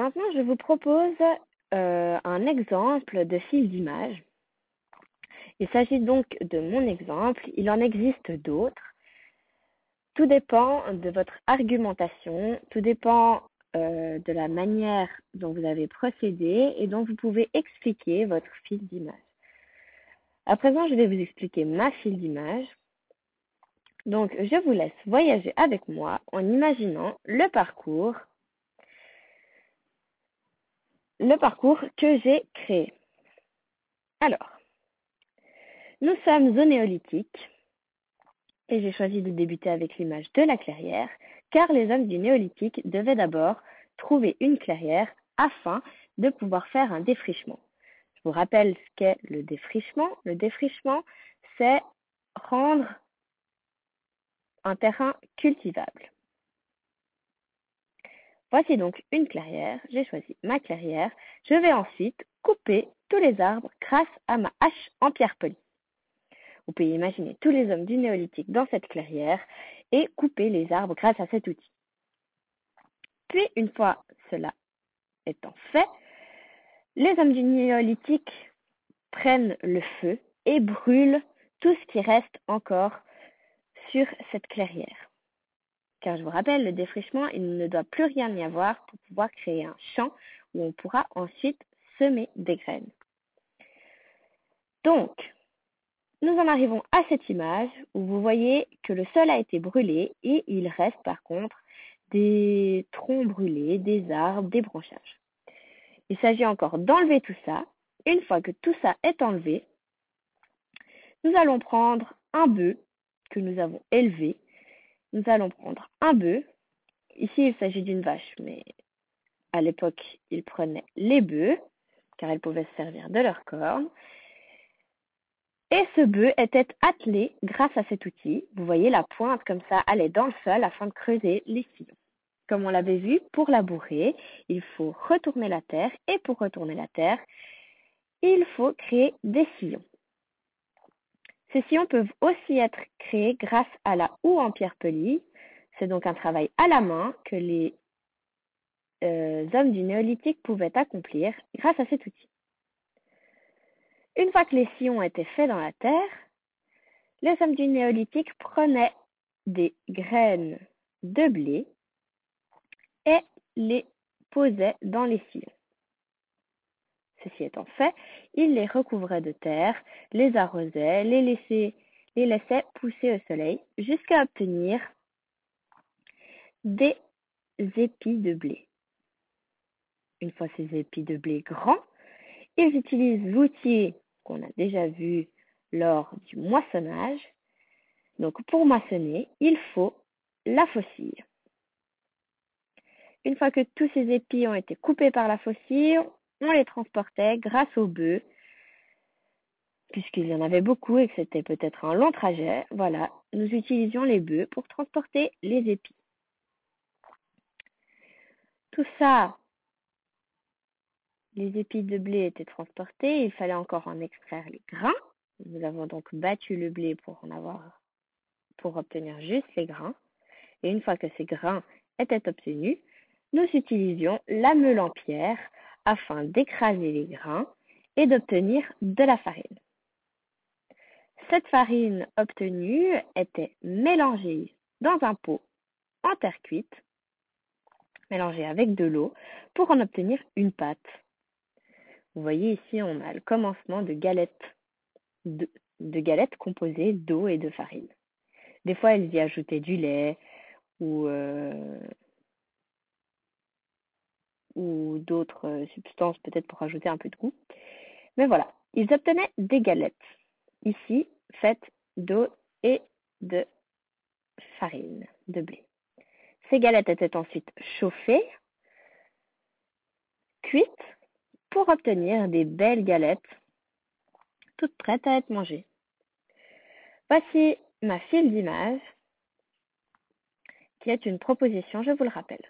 maintenant, je vous propose euh, un exemple de fil d'image. Il s'agit donc de mon exemple. Il en existe d'autres. Tout dépend de votre argumentation, tout dépend euh, de la manière dont vous avez procédé et dont vous pouvez expliquer votre fil d'image. À présent, je vais vous expliquer ma fil d'image. Donc, je vous laisse voyager avec moi en imaginant le parcours le parcours que j'ai créé. Alors, nous sommes au néolithique et j'ai choisi de débuter avec l'image de la clairière car les hommes du néolithique devaient d'abord trouver une clairière afin de pouvoir faire un défrichement. Je vous rappelle ce qu'est le défrichement. Le défrichement, c'est rendre un terrain cultivable. Voici donc une clairière. J'ai choisi ma clairière. Je vais ensuite couper tous les arbres grâce à ma hache en pierre polie. Vous pouvez imaginer tous les hommes du néolithique dans cette clairière et couper les arbres grâce à cet outil. Puis, une fois cela étant fait, les hommes du néolithique prennent le feu et brûlent tout ce qui reste encore sur cette clairière. Car je vous rappelle, le défrichement, il ne doit plus rien y avoir pour pouvoir créer un champ où on pourra ensuite semer des graines. Donc, nous en arrivons à cette image où vous voyez que le sol a été brûlé et il reste par contre des troncs brûlés, des arbres, des branchages. Il s'agit encore d'enlever tout ça. Une fois que tout ça est enlevé, nous allons prendre un bœuf que nous avons élevé nous allons prendre un bœuf. Ici, il s'agit d'une vache, mais à l'époque, ils prenaient les bœufs, car ils pouvaient se servir de leurs cornes. Et ce bœuf était attelé grâce à cet outil. Vous voyez, la pointe comme ça allait dans le sol afin de creuser les sillons. Comme on l'avait vu, pour labourer, il faut retourner la terre et pour retourner la terre, il faut créer des sillons. Ces sillons peuvent aussi être grâce à la houe en pierre polie. C'est donc un travail à la main que les euh, hommes du néolithique pouvaient accomplir grâce à cet outil. Une fois que les sillons étaient faits dans la terre, les hommes du néolithique prenaient des graines de blé et les posaient dans les sillons. Ceci étant fait, il les recouvrait de terre, les arrosait, les laissait, les laissait pousser au soleil jusqu'à obtenir des épis de blé. Une fois ces épis de blé grands, ils utilisent l'outil qu'on a déjà vu lors du moissonnage. Donc pour moissonner, il faut la faucille. Une fois que tous ces épis ont été coupés par la faucille, on les transportait grâce aux bœufs, puisqu'il y en avait beaucoup et que c'était peut-être un long trajet. Voilà, nous utilisions les bœufs pour transporter les épis. Tout ça, les épis de blé étaient transportés, il fallait encore en extraire les grains. Nous avons donc battu le blé pour en avoir, pour obtenir juste les grains. Et une fois que ces grains étaient obtenus, nous utilisions la meule en pierre afin d'écraser les grains et d'obtenir de la farine. Cette farine obtenue était mélangée dans un pot en terre cuite, mélangée avec de l'eau pour en obtenir une pâte. Vous voyez ici, on a le commencement de galettes, composées d'eau et de farine. Des fois, elles y ajoutaient du lait ou euh, ou d'autres euh, substances peut-être pour ajouter un peu de goût. Mais voilà, ils obtenaient des galettes, ici faites d'eau et de farine, de blé. Ces galettes étaient ensuite chauffées, cuites, pour obtenir des belles galettes, toutes prêtes à être mangées. Voici ma file d'image, qui est une proposition, je vous le rappelle.